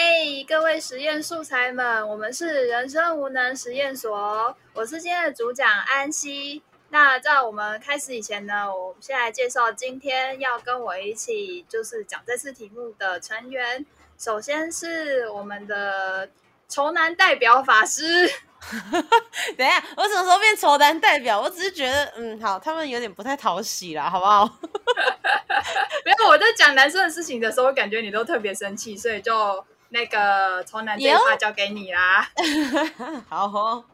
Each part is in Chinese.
哎，各位实验素材们，我们是人生无能实验所，我是今天的主讲安溪。那在我们开始以前呢，我们先来介绍今天要跟我一起就是讲这次题目的成员。首先是我们的仇男代表法师。等一下，我什么时候变仇男代表？我只是觉得，嗯，好，他们有点不太讨喜啦，好不好？没有，我在讲男生的事情的时候，感觉你都特别生气，所以就那个仇男这一趴交给你啦。好，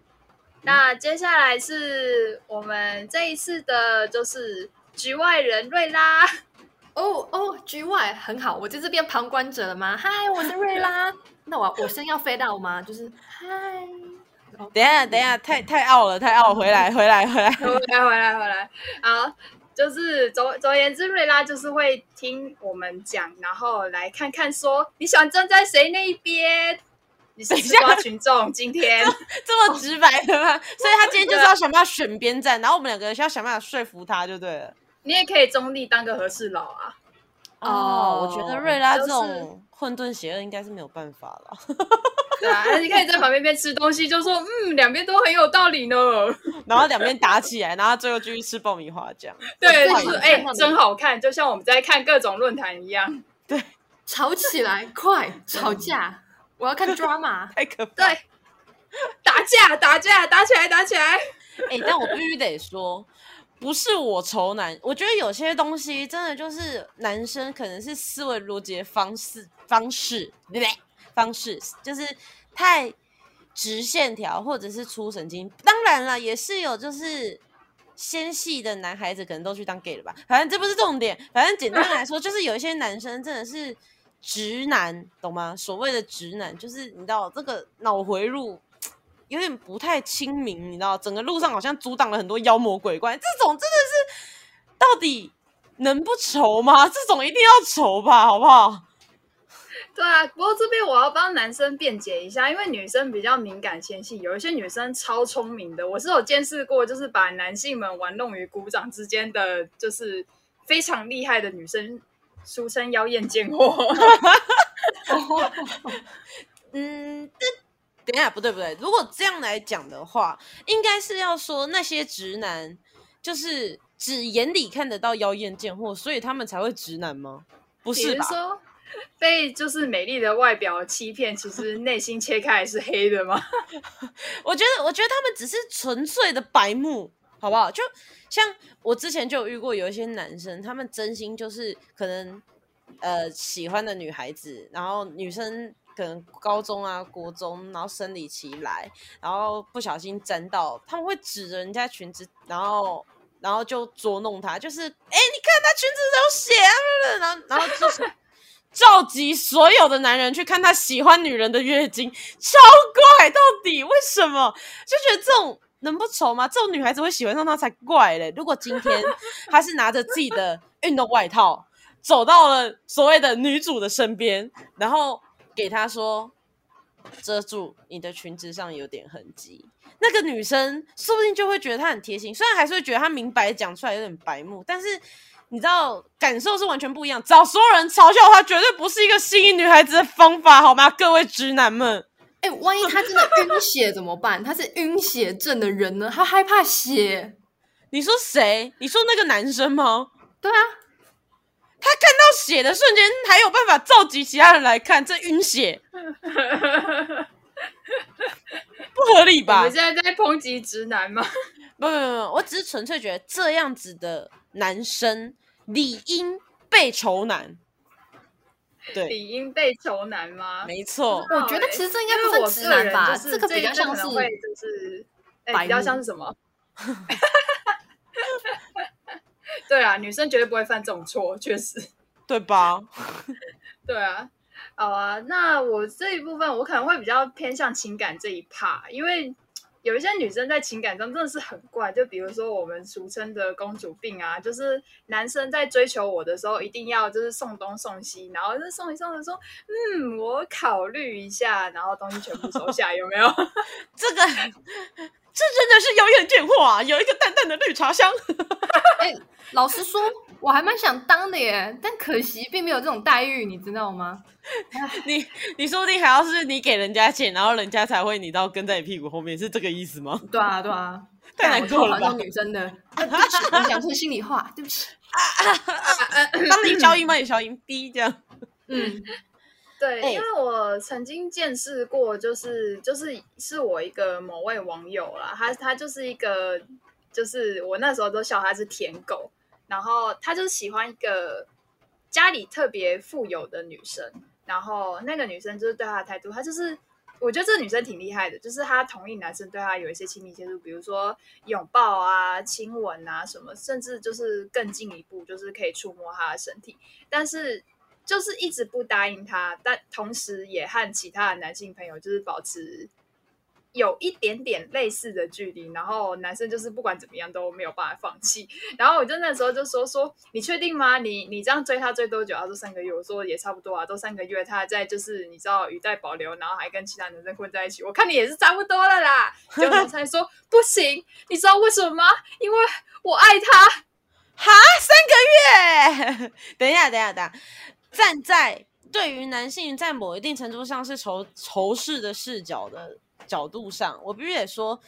那接下来是我们这一次的，就是局外人瑞拉。哦哦，局外很好，我在这边旁观者了吗？嗨，我是瑞拉。那我我先要飞到吗？就是嗨。等一下，等一下，太太傲了，太傲，回来，回来，回来，回来，回来，回来。好，就是总总而言之，瑞拉就是会听我们讲，然后来看看说你想站在谁那一边。你是吃瓜群众，今天 这么直白的吗？所以他今天就是要想办法选边站，然后我们两个人需要想办法说服他，就对了。你也可以中立当个和事佬啊。哦，我觉得瑞拉这种混沌邪恶应该是没有办法了。对啊，你可以在旁边边吃东西，就说嗯，两边都很有道理呢。然后两边打起来，然后最后继续吃爆米花这样。对，就是哎，真好看，就像我们在看各种论坛一样。对，吵起来，快吵架！我要看 drama，太可怕。对，打架，打架，打起来，打起来。哎，但我必须得说。不是我仇男，我觉得有些东西真的就是男生可能是思维逻辑方式方式对不对？方式就是太直线条，或者是粗神经。当然了，也是有就是纤细的男孩子可能都去当 gay 了吧？反正这不是重点。反正简单来说，就是有一些男生真的是直男，懂吗？所谓的直男，就是你知道这个脑回路。有点不太亲民，你知道，整个路上好像阻挡了很多妖魔鬼怪。这种真的是，到底能不愁吗？这种一定要愁吧，好不好？对啊，不过这边我要帮男生辩解一下，因为女生比较敏感纤细，有一些女生超聪明的，我是有见识过，就是把男性们玩弄于股掌之间的，就是非常厉害的女生，俗称妖艳贱货。嗯，这。等一下，不对不对，如果这样来讲的话，应该是要说那些直男就是只眼里看得到妖艳贱货，所以他们才会直男吗？不是吧？说 被就是美丽的外表欺骗，其实内心切开是黑的吗？我觉得，我觉得他们只是纯粹的白目，好不好？就像我之前就有遇过有一些男生，他们真心就是可能呃喜欢的女孩子，然后女生。可能高中啊、国中，然后生理期来，然后不小心沾到，他们会指着人家裙子，然后，然后就捉弄他，就是，哎，你看他裙子都血啊，然后，然后就是召集所有的男人去看他喜欢女人的月经，超怪，到底为什么？就觉得这种能不丑吗？这种女孩子会喜欢上他才怪嘞！如果今天他是拿着自己的运动外套走到了所谓的女主的身边，然后。给他说遮住你的裙子上有点痕迹，那个女生说不定就会觉得他很贴心，虽然还是会觉得他明白讲出来有点白目，但是你知道感受是完全不一样。找所有人嘲笑他，绝对不是一个吸引女孩子的方法，好吗？各位直男们，哎，万一他真的晕血怎么办？他是晕血症的人呢，他害怕血。你说谁？你说那个男生吗？对啊。他看到血的瞬间，还有办法召集其他人来看，这晕血，不合理吧？我现在在抨击直男吗？不不不，我只是纯粹觉得这样子的男生理应被仇男。对，理应被仇男吗？没错，我觉得其实这应该不是直男吧？这个比较像是，就是比较像是什么？对啊，女生绝对不会犯这种错，确实，对吧？对啊，好啊，那我这一部分我可能会比较偏向情感这一 part，因为有一些女生在情感上真的是很怪，就比如说我们俗称的公主病啊，就是男生在追求我的时候，一定要就是送东送西，然后就送一送的说，嗯，我考虑一下，然后东西全部收下，有没有？这个。这真的是有眼见货啊！有一个淡淡的绿茶香。哎，老实说，我还蛮想当的耶，但可惜并没有这种待遇，你知道吗？你你说不定还要是你给人家钱，然后人家才会你到跟在你屁股后面，是这个意思吗？对啊，对啊，太难过了吧女生的，对不起，我讲出心里话，对不起。帮你消音，帮你消音，滴这样。嗯，对，哎因为我曾经见识过，就是就是是我一个某位网友啦，他他就是一个，就是我那时候都笑他是舔狗，然后他就喜欢一个家里特别富有的女生，然后那个女生就是对他的态度，他就是。我觉得这个女生挺厉害的，就是她同意男生对她有一些亲密接触，比如说拥抱啊、亲吻啊什么，甚至就是更进一步，就是可以触摸她的身体。但是就是一直不答应他，但同时也和其他的男性朋友就是保持有一点点类似的距离，然后男生就是不管怎么样都没有办法放弃。然后我就那时候就说说，你确定吗？你你这样追他追多久？他说三个月。我说也差不多啊，都三个月，他还在就是你知道语带保留，然后还跟其他男生混在一起。我看你也是差不多了啦。结果才说不行，你知道为什么吗？因为我爱他。哈，三个月？等一下，等一下，等一下，站在对于男性在某一定程度上是仇仇视的视角的角度上，我必须得说，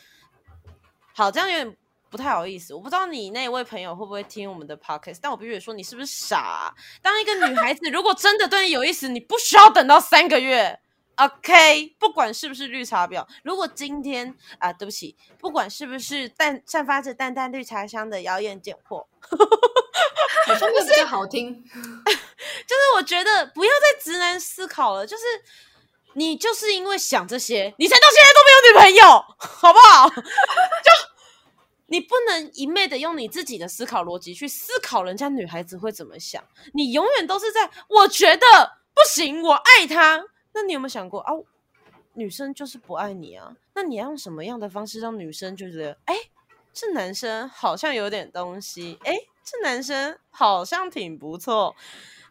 好，这样有点不太好意思。我不知道你那位朋友会不会听我们的 podcast，但我必须得说，你是不是傻啊、当一个女孩子，如果真的对你有意思，你不需要等到三个月。OK，不管是不是绿茶婊，如果今天啊、对不起，不管是不是淡散发着淡淡绿茶香的妖艳贱货，好像会比较好听。就是我觉得不要再直男思考了，就是你就是因为想这些，你才到现在都没有女朋友，好不好？就你不能一昧的用你自己的思考逻辑去思考人家女孩子会怎么想，你永远都是在我觉得不行，我爱她。那你有没有想过啊？女生就是不爱你啊，那你要用什么样的方式让女生就觉得，哎，这男生好像有点东西，哎，这男生好像挺不错。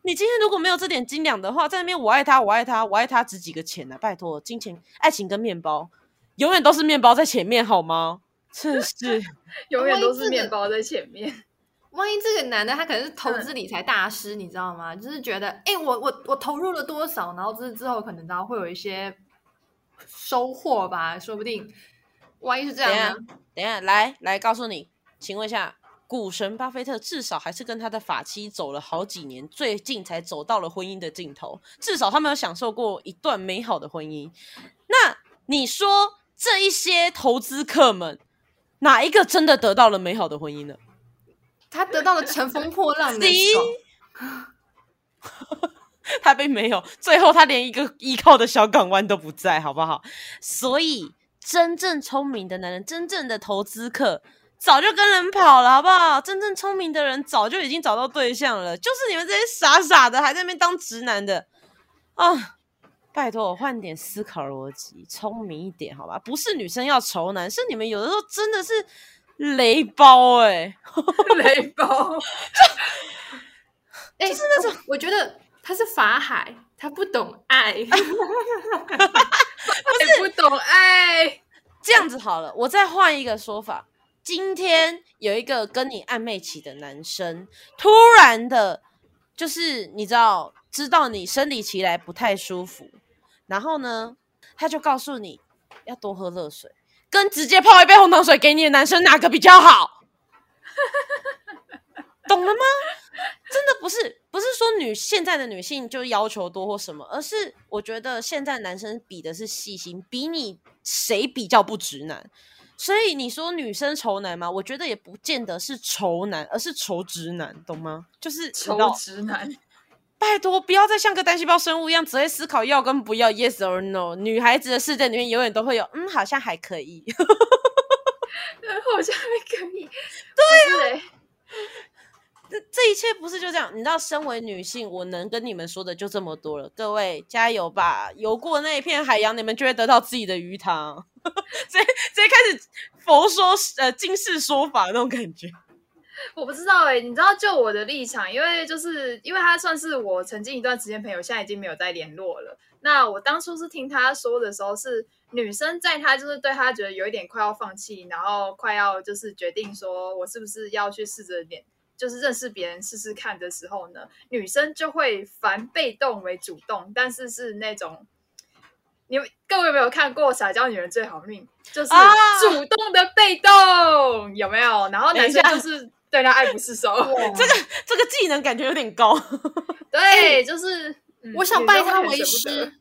你今天如果没有这点斤两的话，在那边我爱他，我爱他，我爱他，值几个钱呢、拜托，金钱、爱情跟面包，永远都是面包在前面，好吗？真是，永远都是面包在前面。万一这个男的他可能是投资理财大师，你知道吗？就是觉得，哎、我我我投入了多少，然后之之后可能然后会有一些收获吧，说不定。万一是这等一下样呢？，等一下，来来告诉你，请问一下，股神巴菲特至少还是跟他的法妻走了好几年，最近才走到了婚姻的尽头，至少他们有享受过一段美好的婚姻。那你说这一些投资客们，哪一个真的得到了美好的婚姻呢？他得到了乘风破浪的？爽，他并没有，最后他连一个依靠的小港湾都不在，好不好？所以，真正聪明的男人，真正的投资客，早就跟人跑了，好不好？真正聪明的人早就已经找到对象了，就是你们这些傻傻的还在那边当直男的啊！拜托我换点思考逻辑，聪明一点，好吧？不是女生要愁男，是你们有的时候真的是雷包哎、雷包，哎、就是那种我觉得他是法海，他不懂爱。不不懂爱。这样子好了，我再换一个说法。今天有一个跟你暧昧期的男生，突然的，就是你知道，知道你生理期来不太舒服，然后呢，他就告诉你要多喝热水，跟直接泡一杯红糖水给你的男生哪个比较好？懂了吗？真的不是不是说女现在的女性就要求多或什么，而是我觉得现在男生比的是细心，比你谁比较不直男。所以你说女生愁男吗？我觉得也不见得是愁男，而是愁直男，懂吗？就是你知丑道直男，拜托，不要再像个单细胞生物一样只会思考要跟不要，yes or no。女孩子的世界里面永远都会有，嗯，好像还可以。好像还可以。对啊，这这一切不是就这样？你知道，身为女性，我能跟你们说的就这么多了。各位加油吧！游过那一片海洋，你们就会得到自己的鱼塘。直接直接开始佛说呃经世说法那种感觉。我不知道哎、你知道就我的立场，因为就是因为他算是我曾经一段时间朋友，现在已经没有再联络了。那我当初是听他说的时候，是女生在他就是对他觉得有一点快要放弃，然后快要就是决定说我是不是要去试着点，就是认识别人试试看的时候呢，女生就会反被动为主动，但是是那种。你们各位有没有看过《撒娇女人最好命》？就是啊主动的被动，有没有？然后男生就是对她爱不释手。这个这个技能感觉有点高。对，就是、嗯我想拜他为。师得。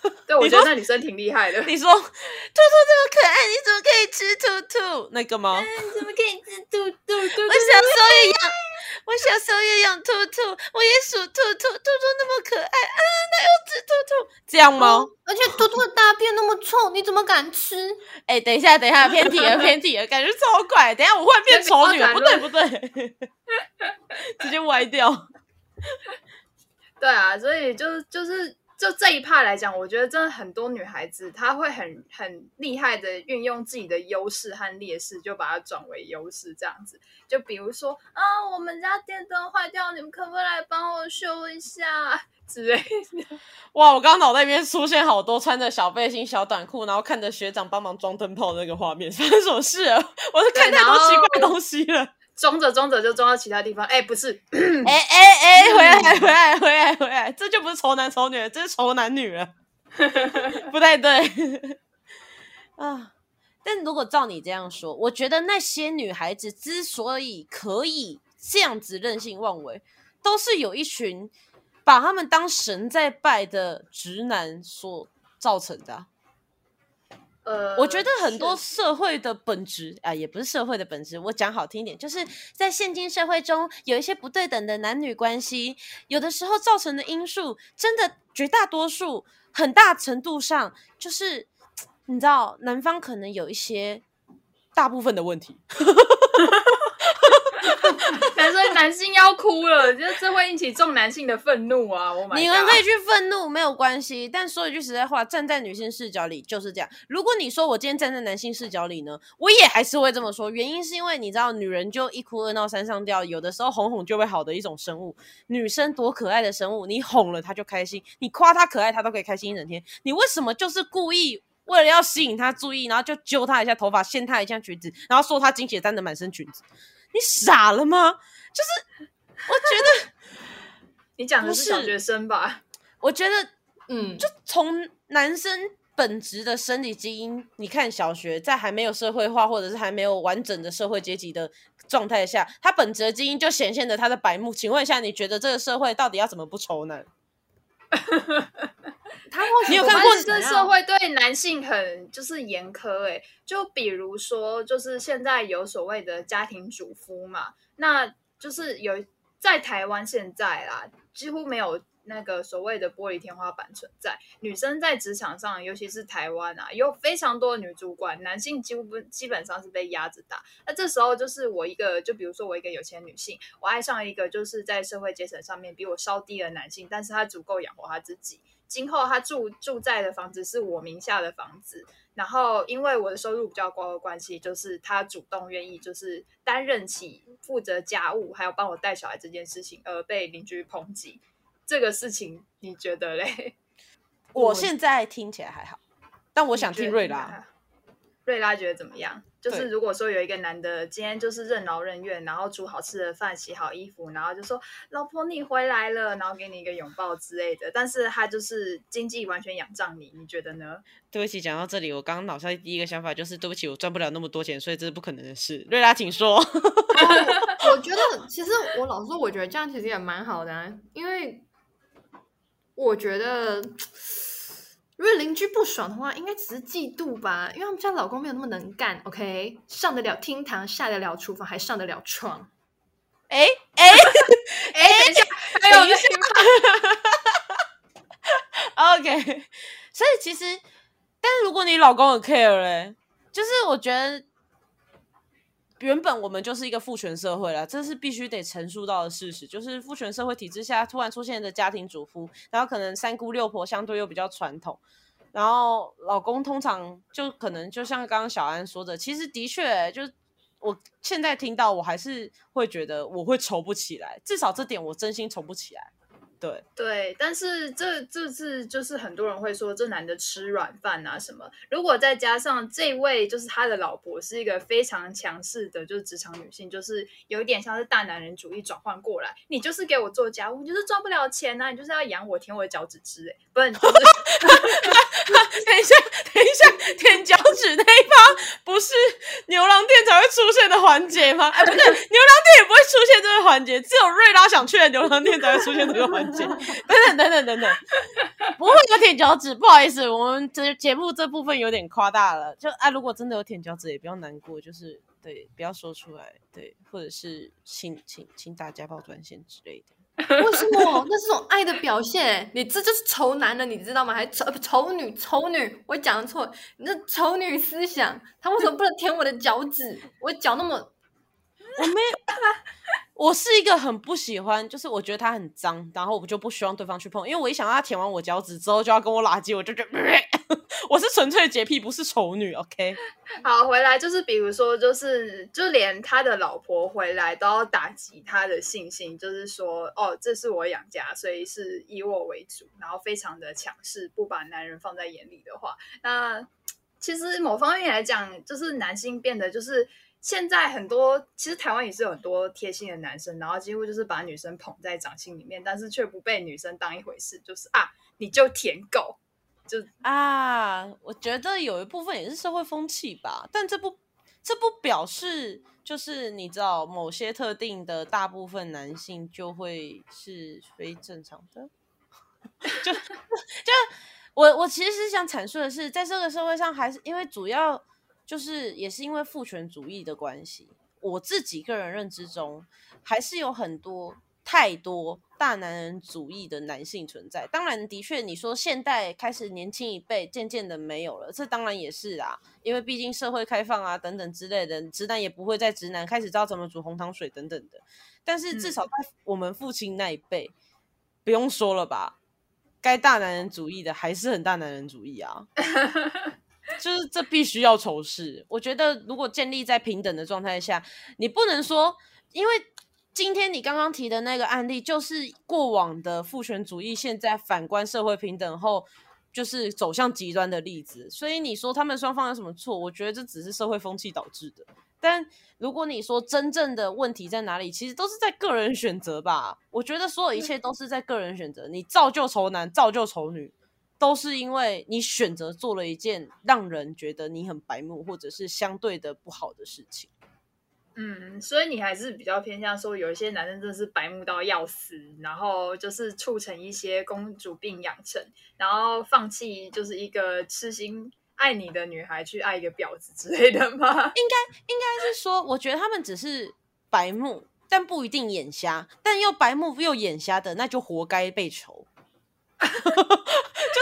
对，我觉得那女生挺厉害的。你说兔兔这么可爱，你怎么可以吃兔兔？那个吗？嗯怎么可以吃兔兔？我小时候也养，我小时候也养兔兔，我也属兔兔，兔兔那么可爱啊，那又吃兔兔，这样吗？而且兔兔的大便那么臭，你怎么敢吃？哎、等一下，等一下，偏题了，偏题了，感觉超怪。等一下我会变丑女了，不对，不对，直接歪掉。对啊，所以就是就是就这一派来讲，我觉得真的很多女孩子她会很很厉害的运用自己的优势和劣势，就把它转为优势这样子。就比如说啊，我们家电灯坏掉，你们可不可以来帮我修一下之类的？哇，我刚刚脑袋里面出现好多穿着小背心、小短裤，然后看着学长帮忙装灯泡的那个画面，发生什么事了？我是看太多奇怪的东西了。装着装着就装到其他地方，哎，不是，哎哎哎，回来回来回来回来，这就不是丑男丑女了，这是丑男女了，不太对啊。但如果照你这样说，我觉得那些女孩子之所以可以这样子任性妄为，都是有一群把他们当神在拜的直男所造成的啊、呃，我觉得很多社会的本质啊，也不是社会的本质，我讲好听一点，就是在现今社会中有一些不对等的男女关系，有的时候造成的因素，真的绝大多数很大程度上就是你知道，男方可能有一些大部分的问题。男生男性要哭了，就这会引起众男性的愤怒啊！你们可以去愤怒没有关系，但说一句实在话，站在女性视角里就是这样。如果你说我今天站在男性视角里呢，我也还是会这么说。原因是因为你知道，女人就一哭二闹三上吊，有的时候哄哄就会好的一种生物。女生多可爱的生物，你哄了她就开心，你夸她可爱，她都可以开心一整天。你为什么就是故意？为了要吸引她注意，然后就揪她一下头发，掀她一下裙子，然后说她精血沾的满身裙子，你傻了吗？就是我觉得。你讲的是是小学生吧？我觉得嗯，就从男生本质的生理基因，你看小学在还没有社会化或者是还没有完整的社会阶级的状态下，他本质的基因就显现了他的白目。请问一下，你觉得这个社会到底要怎么不愁男？他或许你有看过这社会对男性很就是严苛哎、就比如说，就是现在有所谓的家庭主夫嘛，那就是有在台湾现在啦，几乎没有那个所谓的玻璃天花板存在。女生在职场上，尤其是台湾啊，有非常多的女主管，男性几乎不基本上是被压着打。那这时候就是我一个，就比如说我一个有钱女性，我爱上一个就是在社会阶层上面比我稍低的男性，但是他足够养活他自己。今后他住住在的房子是我名下的房子，然后因为我的收入比较高的关系，就是他主动愿意就是担任起负责家务还有帮我带小孩这件事情，而被邻居抨击。这个事情你觉得嘞？我现在听起来还好，但我想听瑞拉。。瑞拉觉得怎么样？就是如果说有一个男的今天就是任劳任怨，然后煮好吃的饭、洗好衣服，然后就说“老婆你回来了”，然后给你一个拥抱之类的，但是他就是经济完全仰仗你，你觉得呢？对不起，讲到这里，我刚刚脑袋第一个想法就是，对不起，我赚不了那么多钱，所以这是不可能的事。瑞拉，请说。我觉得其实我老实说，我觉得这样其实也蛮好的、啊，因为我觉得如果邻居不爽的话，应该只是嫉妒吧，因为他们家老公没有那么能干，OK，上得了厅堂，下得了厨房，还上得了床。哎哎哎，等一下，还有一下。OK，所以其实，但是如果你老公很 care 嘞，就是我觉得原本我们就是一个父权社会啦，这是必须得陈述到的事实，就是父权社会体制下突然出现的家庭主妇，然后可能三姑六婆相对又比较传统。然后老公通常就可能就像刚刚小安说的，其实的确就我现在听到，我还是会觉得我会愁不起来，至少这点我真心愁不起来。对对，但是这这次就是很多人会说这男的吃软饭啊什么。如果再加上这位就是他的老婆是一个非常强势的，就是职场女性，就是有一点像是大男人主义转换过来，你就是给我做家务，你就是赚不了钱呐，你就是要养我舔我的脚趾吃，哎，不是。等一下，等一下，舔脚趾那一趴不是牛郎店才会出现的环节吗？哎，不对，牛郎店也不会出现这个环节，只有瑞拉想去的牛郎店才会出现这个环节。等等等等等等，不会有舔脚趾，不好意思，我们这节目这部分有点夸大了。就啊，如果真的有舔脚趾，也不要难过，就是对，不要说出来，对，或者是请请请大家暴专线之类的。为什么？那是种爱的表现。你这就是丑男的，你知道吗？还丑丑女，丑女，我讲错。你这丑女思想，他为什么不能舔我的脚趾？我脚那么，我没，我是一个很不喜欢，就是我觉得他很脏，然后我就不希望对方去碰，因为我一想到他舔完我脚趾之后就要跟我拉鸡，我就觉得。我是纯粹洁癖，不是丑女。OK，好，回来就是比如说，就是就连他的老婆回来都要打击他的信心，就是说，哦，这是我养家，所以是以我为主，然后非常的强势，不把男人放在眼里的话，那其实某方面来讲，就是男性变得就是现在很多，其实台湾也是有很多贴心的男生，然后几乎就是把女生捧在掌心里面，但是却不被女生当一回事，就是啊，你就舔狗。就啊，我觉得有一部分也是社会风气吧，但这不这不表示就是你知道某些特定的大部分男性就会是非正常的，就 就我我其实是想阐述的是，在这个社会上还是因为主要就是也是因为父权主义的关系，我自己个人认知中还是有很多。太多大男人主义的男性存在，当然，的确，你说现代开始年轻一辈渐渐的没有了，这当然也是啊，因为毕竟社会开放啊，等等之类的，直男也不会再直男开始知道怎么煮红糖水等等的。但是至少在我们父亲那一辈，不用说了吧，该大男人主义的还是很大男人主义啊，就是这必须要仇视。我觉得如果建立在平等的状态下，你不能说因为。今天你刚刚提的那个案例，就是过往的父权主义，现在反观社会平等后，就是走向极端的例子。所以你说他们双方有什么错？我觉得这只是社会风气导致的。但如果你说真正的问题在哪里，其实都是在个人选择吧。我觉得所有一切都是在个人选择。你造就丑男，造就丑女，都是因为你选择做了一件让人觉得你很白目，或者是相对的不好的事情。嗯，所以你还是比较偏向说，有一些男生真的是白目到要死，然后就是促成一些公主病养成，然后放弃就是一个痴心爱你的女孩去爱一个婊子之类的吗？应该应该是说，我觉得他们只是白目，但不一定眼瞎，但又白目又眼瞎的，那就活该被仇。就 是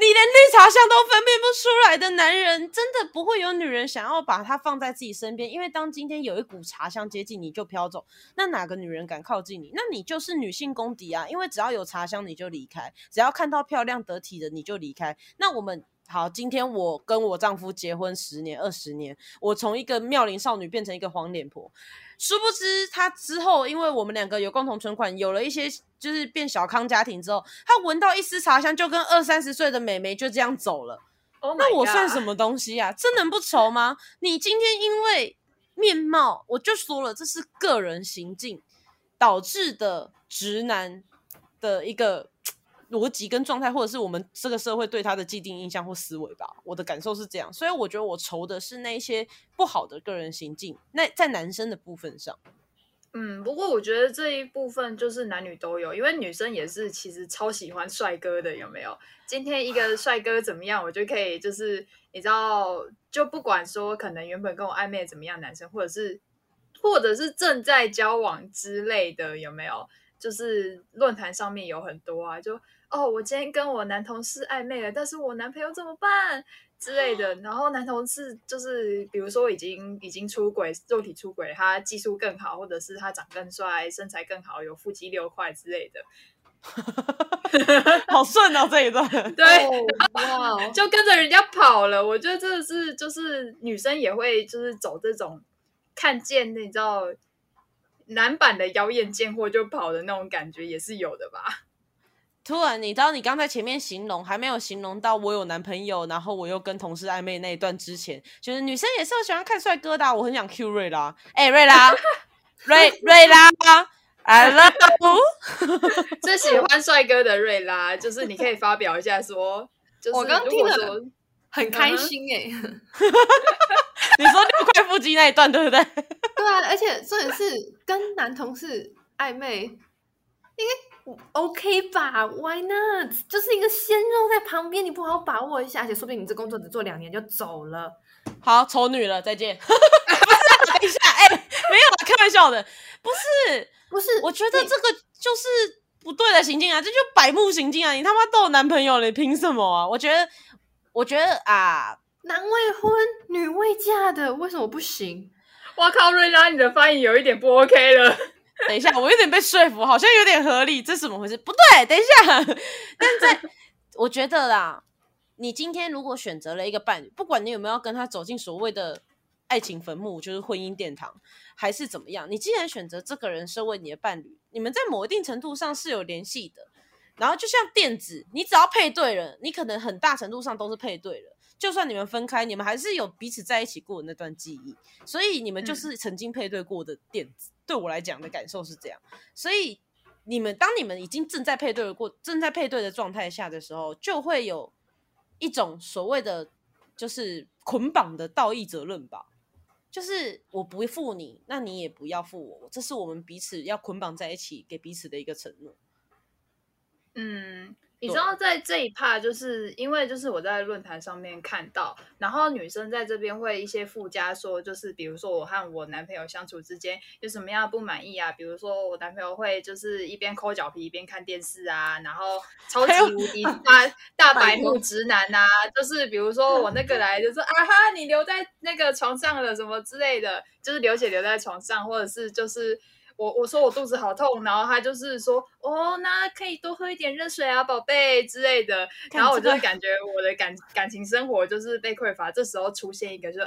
你连绿茶香都分辨不出来的男人，真的不会有女人想要把他放在自己身边。因为当今天有一股茶香接近你就飘走，那哪个女人敢靠近你？那你就是女性公敌啊！因为只要有茶香你就离开，只要看到漂亮得体的你就离开。那我们好，今天我跟我丈夫结婚十年、二十年，我从一个妙龄少女变成一个黄脸婆。殊不知，她之后因为我们两个有共同存款，有了一些就是变小康家庭之后，她闻到一丝茶香，就跟二三十岁的美眉就这样走了。那我算什么东西啊？这能不愁吗？你今天因为面貌，我就说了，这是个人行径导致的直男的一个。逻辑跟状态，或者是我们这个社会对他的既定印象或思维吧，我的感受是这样，所以我觉得我愁的是那些不好的个人行径。那在男生的部分上，嗯，不过我觉得这一部分就是男女都有，因为女生也是其实超喜欢帅哥的，有没有？今天一个帅哥怎么样，我就可以就是你知道，就不管说可能原本跟我暧昧怎么样，男生或者是或者是正在交往之类的，有没有？就是论坛上面有很多啊，就。哦，我今天跟我男同事暧昧了，但是我男朋友怎么办之类的？然后男同事就是，比如说已经已经出轨，肉体出轨，他技术更好，或者是他长更帅，身材更好，有腹肌六块之类的，好顺哦这一段，对，哇，就跟着人家跑了。我觉得真的是，就是女生也会就是走这种。看见你知道男版的妖艳贱货就跑的那种感觉也是有的吧？突然，你知道你刚才前面形容还没有形容到我有男朋友，然后我又跟同事暧昧那一段之前，就是女生也是喜欢看帅哥的啊、我很想 Q 瑞拉，哎、瑞拉，瑞 瑞拉，I love you。最喜欢帅哥的瑞拉，就是你可以发表一下说，就是我刚如听了很开心哎、你说六块腹肌那一段对不对？对啊，而且重点是跟男同事暧昧，应该 OK 吧？Why not？就是一个鲜肉在旁边，你不好好把握一下，而且说不定你这工作只做两年就走了。好，丑女了，再见。不是啊，等一下，哎、没有啦，开玩笑的，不是。不是，我觉得这个就是不对的行径啊，这就百目行径啊！你他妈都有男朋友了，你凭什么啊？我觉得，我觉得啊，男未婚女未嫁的为什么不行？哇靠，瑞拉你的发言有一点不 OK 了。等一下，我有点被说服，好像有点合理，这是怎么回事？不对，等一下，但在我觉得啦，你今天如果选择了一个伴侣，不管你有没有跟他走进所谓的爱情坟墓，就是婚姻殿堂，还是怎么样，你既然选择这个人身为你的伴侣，你们在某一定程度上是有联系的。然后就像电子，你只要配对了，你可能很大程度上都是配对了。就算你们分开，你们还是有彼此在一起过的那段记忆，所以你们就是曾经配对过的电子。对我来讲的感受是这样，所以你们当你们已经正在配对的过正在配对的状态下的时候，就会有一种所谓的就是捆绑的道义责任吧。就是我不负你，那你也不要负我，这是我们彼此要捆绑在一起，给彼此的一个承诺。嗯，你知道在这一趴，就是因为就是我在论坛上面看到，然后女生在这边会一些附加说，就是比如说我和我男朋友相处之间有什么样的不满意啊，比如说我男朋友会就是一边抠脚皮一边看电视啊，然后 超级无敌 大大白目直男呐、就是比如说我那个来就说啊哈，你留在那个床上了什么之类的，就是流血留在床上，或者是就是。我我说我肚子好痛，然后他就是说哦，那可以多喝一点热水啊，宝贝之类的。然后我就这个感觉我的感感情生活就是被匮乏。这时候出现一个就是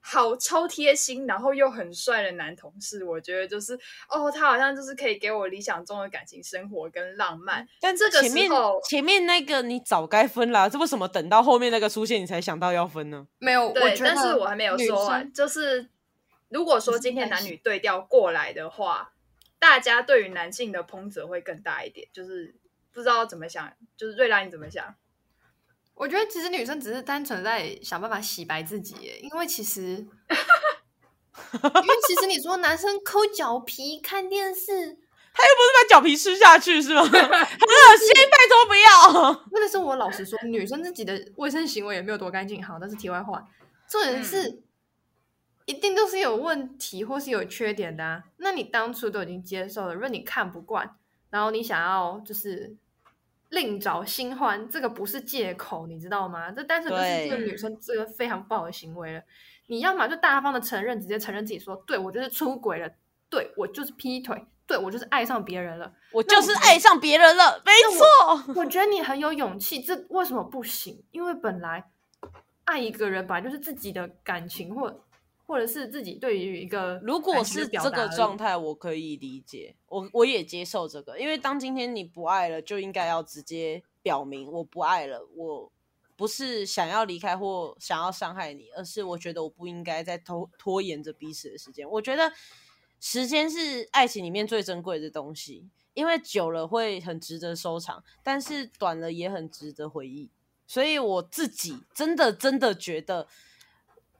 好超贴心，然后又很帅的男同事，我觉得就是哦，他好像就是可以给我理想中的感情生活跟浪漫。但这个前面前面那个你早该分啦，这为什么等到后面那个出现你才想到要分呢？没有，我对，但是我还没有女说完，就是如果说今天男女对调过来的话，大家对于男性的抨责会更大一点，就是不知道怎么想，就是瑞拉你怎么想？我觉得其实女生只是单纯在想办法洗白自己耶，因为其实，因为其实你说男生抠脚皮看电视，他又不是把脚皮吃下去是吗？很恶心，拜托不要。那个是我老实说，女生自己的卫生行为也没有多干净。好，但是题外话。重点是，一定都是有问题或是有缺点的、啊。那你当初都已经接受了，如果你看不惯，然后你想要就是另找新欢，这个不是借口，你知道吗？这单纯就是这个女生这个非常不好的行为了。你要么就大方的承认，直接承认自己说，对我就是出轨了，对我就是劈腿，对我就是爱上别人了。我就是爱上别人了，没错。我觉得你很有勇气，这为什么不行？因为本来爱一个人本来就是自己的感情，或或者是自己对于一个如果是这个状态，我可以理解，我我也接受这个，因为当今天你不爱了，就应该要直接表明我不爱了，我不是想要离开或想要伤害你，而是我觉得我不应该再拖拖延着彼此的时间。我觉得时间是爱情里面最珍贵的东西，因为久了会很值得收藏，但是短了也很值得回忆。所以我自己真的真的觉得。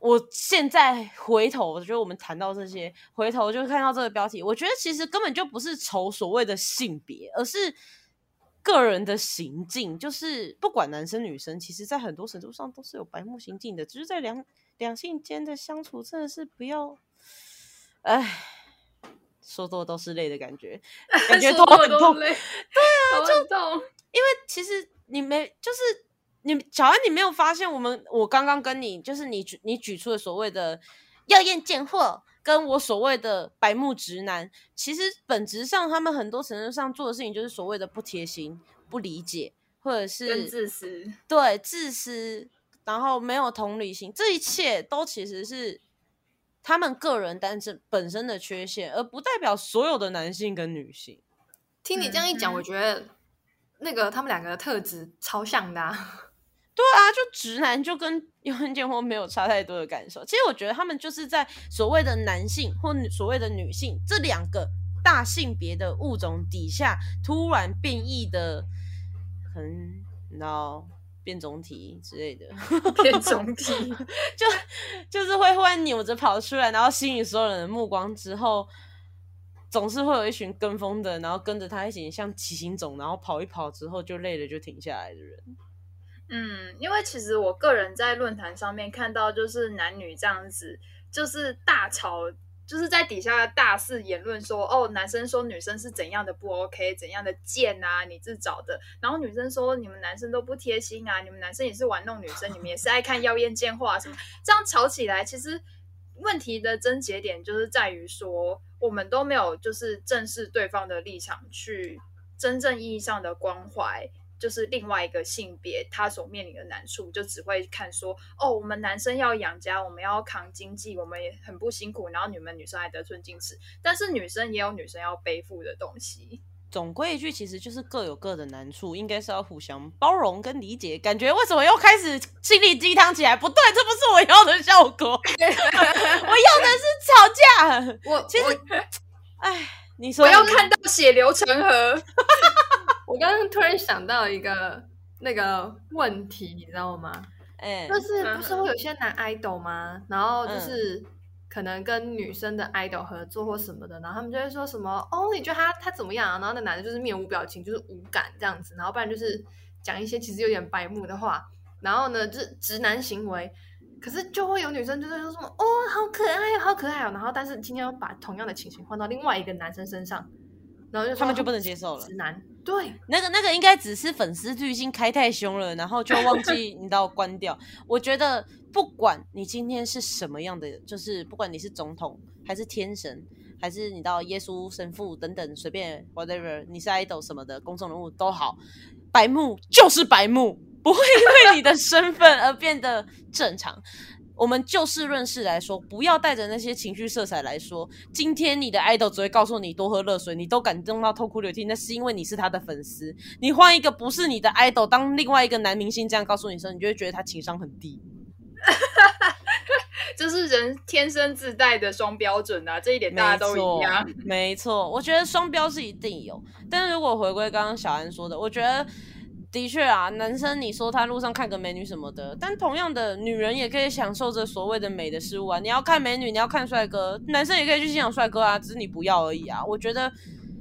我现在回头，我觉得我们谈到这些，回头就看到这个标题，我觉得其实根本就不是愁所谓的性别，而是个人的行径。就是不管男生女生，其实在很多程度上都是有白目行径的，只是在两两性间的相处，真的是不要，哎，说多都是泪的感觉，感觉说头很痛。对啊，就痛。因为其实你没，就是你小安，你没有发现我们，我刚刚跟你，就是你举你举出的所谓的耀艳贱货，跟我所谓的白目直男，其实本质上他们很多程度上做的事情就是所谓的不贴心、不理解，或者是自私，对自私，然后没有同理心，这一切都其实是他们个人单身本身的缺陷，而不代表所有的男性跟女性。听你这样一讲，嗯我觉得那个他们两个的特质超像的、啊。对啊，就直男就跟有人结婚没有差太多的感受。其实我觉得他们就是在所谓的男性或所谓的女性这两个大性别的物种底下，突然变异的，可能你知道变种体之类的，变种体，就就是会忽然扭着跑出来，然后吸引所有人的目光之后。总是会有一群跟风的，然后跟着他一起像骑行种，然后跑一跑之后就累了就停下来的人。嗯，因为其实我个人在论坛上面看到，就是男女这样子，就是大吵，就是在底下大肆言论说，哦，男生说女生是怎样的不 OK，怎样的贱啊，你自找的，然后女生说你们男生都不贴心啊，你们男生也是玩弄女生，你们也是爱看妖艳贱话什么，这样吵起来，其实问题的症结点就是在于说，我们都没有就是正视对方的立场，去真正意义上的关怀。就是另外一个性别他所面临的难处，就只会看说哦，我们男生要养家，我们要扛经济，我们也很不辛苦，然后你们女生还得寸进尺，但是女生也有女生要背负的东西。总归一句，其实就是各有各的难处，应该是要互相包容跟理解。感觉为什么又开始心理鸡汤起来？不对，这不是我要的效果，我要的是吵架。我其实哎，你说我要看到血流成河。我刚刚突然想到一个那个问题，你知道吗？哎，就是嗯不是会有些男 idol 吗？然后就是可能跟女生的 idol 合作或什么的，然后他们就会说什么哦，你觉得他他怎么样啊？然后那男的就是面无表情，就是无感这样子，然后不然就是讲一些其实有点白目的话，然后呢，就是直男行为。可是就会有女生就是说什么哦，好可爱哦，好可爱哦，然后但是今天要把同样的情形换到另外一个男生身上，然后就说他们就不能接受了直。男对，那个那个应该只是粉丝滤镜开太凶了，然后就忘记 你知道关掉。我觉得不管你今天是什么样的，就是不管你是总统还是天神，还是你到耶稣神父等等，随便 whatever，你是 idol 什么的公众人物都好，白目就是白目，不会 因为你的身份而变得正常。我们就事论事来说，不要带着那些情绪色彩来说。今天你的 idol 只会告诉你多喝热水，你都感动到痛哭流涕，那是因为你是他的粉丝。你换一个不是你的 idol，当另外一个男明星这样告诉你的时候，你就会觉得他情商很低。这是人天生自带的双标准啊，这一点大家都一样。没错，没错，我觉得双标是一定有，但是如果回归刚刚小安说的，我觉得的确啊，男生你说他路上看个美女什么的，但同样的，女人也可以享受着所谓的美的事物啊。你要看美女，你要看帅哥，男生也可以去欣赏帅哥啊，只是你不要而已啊。我觉得。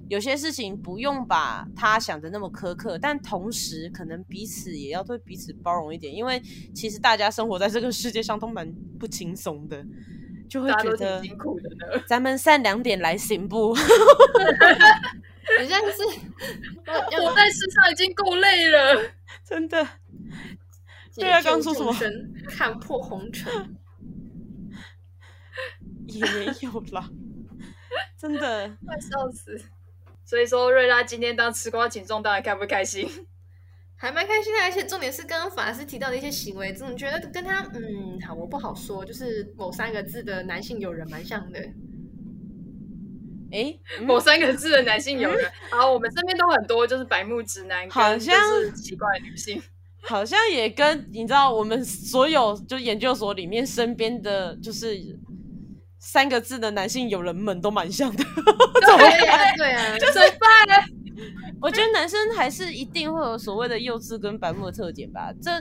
有些事情不用把他想的那么苛刻，但同时可能彼此也要对彼此包容一点，因为其实大家生活在这个世界上都蛮不轻松的，就会觉得辛苦的呢。咱们善良点来行不？你现在就是 活在世上已经够累了。真的，对啊刚说什么解救众生看破红尘，也没有啦，真的。快笑死！所以说，瑞拉今天当吃瓜群众，到底开不开心？还蛮开心的。而且重点是刚刚法师提到的一些行为，总觉得跟他嗯，好，我不好说，就是某三个字的男性友人蛮像的。诶，嗯某三个字的男性友人，好，我们身边都很多，就是白目直男，好像是奇怪的女性。好像也跟你知道，我们所有就研究所里面身边的就是三个字的男性友人们都蛮像的。对啊，对啊，怎么办？我觉得男生还是一定会有所谓的幼稚跟白目的特点吧，这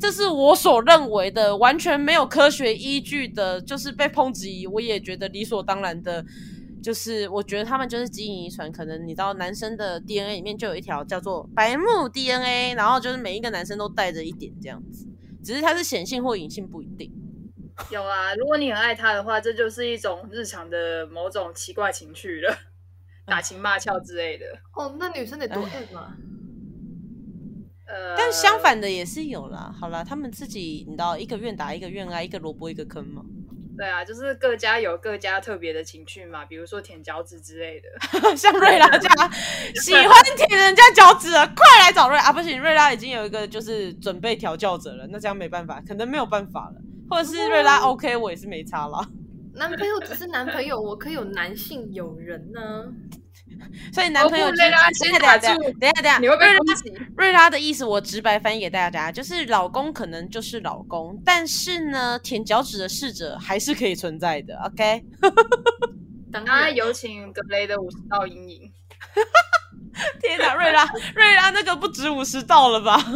这是我所认为的完全没有科学依据的，就是被抨击，我也觉得理所当然的。就是我觉得他们就是基因遗传，可能你知道男生的 DNA 里面就有一条叫做白目 DNA，然后就是每一个男生都带着一点这样子，只是它是显性或隐性不一定。有啊，如果你很爱他的话，这就是一种日常的某种奇怪情绪了，打情骂俏之类的。哦，那女生得多爱嘛？呃，但相反的也是有啦。好啦，他们自己你知道一个愿打一个愿挨，一个萝卜一个坑嘛。对啊，就是各家有各家特别的情趣嘛，比如说舔脚趾之类的。像瑞拉这样 喜欢舔人家脚趾的，快来找瑞啊！不行，瑞拉已经有一个就是准备调教者了，那这样没办法，可能没有办法了。或者是瑞拉 OK，我也是没差啦。男朋友只是男朋友，我可以有男性友人呢。所以男朋友就是我不累啦先等一下打住等一下等下等下，你会被瑞拉攻击。瑞拉的意思我直白翻译给大家，就是老公可能就是老公，但是呢，舔脚趾的侍者还是可以存在的。OK，当然，那有请格雷的五十道阴影。天哪，瑞拉瑞拉那个不止五十道了吧？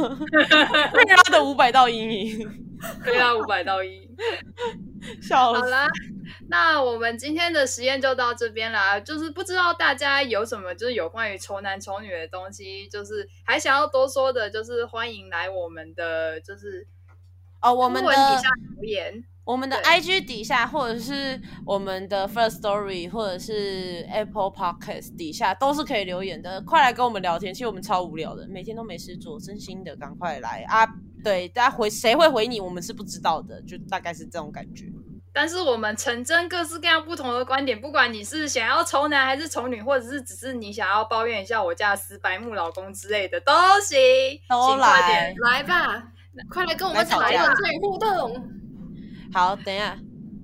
瑞拉的五百道阴影，瑞拉，五百道阴影。笑死。好啦，那我们今天的实验就到这边啦。就是不知道大家有什么就是有关于丑男丑女的东西，就是还想要多说的，就是欢迎来我们的就是哦，我们的底下留言。我们的 IG 底下，或者是我们的 First Story，或者是 Apple Podcast 底下，都是可以留言的。快来跟我们聊天，其实我们超无聊的，每天都没事做，真心的，赶快来啊！对，大家回谁会回你，我们是不知道的，就大概是这种感觉。但是我们成真各式各样不同的观点，不管你是想要丑男还是丑女，或者是只是你想要抱怨一下我家的死白木老公之类的，都行，都来。来吧，快来跟我们来吵架参与互动。好，等一下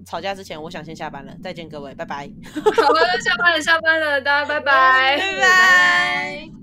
吵架之前，我想先下班了，再见各位，拜拜。好了，下班了，下班了，大家拜拜，拜拜。